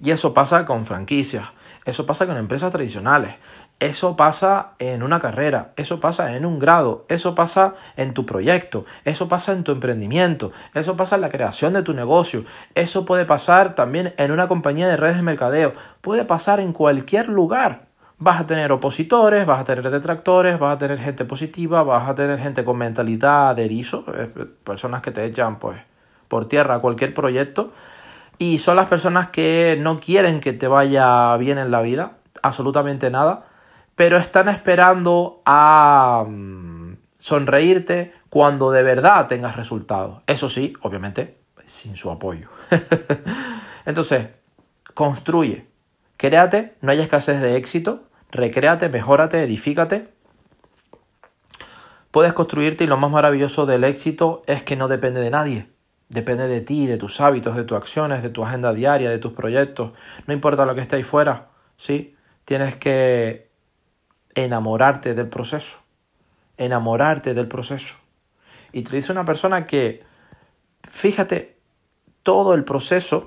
Y eso pasa con franquicias, eso pasa con empresas tradicionales, eso pasa en una carrera, eso pasa en un grado, eso pasa en tu proyecto, eso pasa en tu emprendimiento, eso pasa en la creación de tu negocio, eso puede pasar también en una compañía de redes de mercadeo, puede pasar en cualquier lugar. Vas a tener opositores, vas a tener detractores, vas a tener gente positiva, vas a tener gente con mentalidad de erizo, eh, personas que te echan pues por tierra cualquier proyecto y son las personas que no quieren que te vaya bien en la vida, absolutamente nada pero están esperando a mm, sonreírte cuando de verdad tengas resultados. Eso sí, obviamente, sin su apoyo. Entonces, construye, créate, no hay escasez de éxito, recréate, mejórate, edifícate. Puedes construirte y lo más maravilloso del éxito es que no depende de nadie. Depende de ti, de tus hábitos, de tus acciones, de tu agenda diaria, de tus proyectos. No importa lo que esté ahí fuera, ¿sí? Tienes que enamorarte del proceso. Enamorarte del proceso. Y te dice una persona que, fíjate, todo el proceso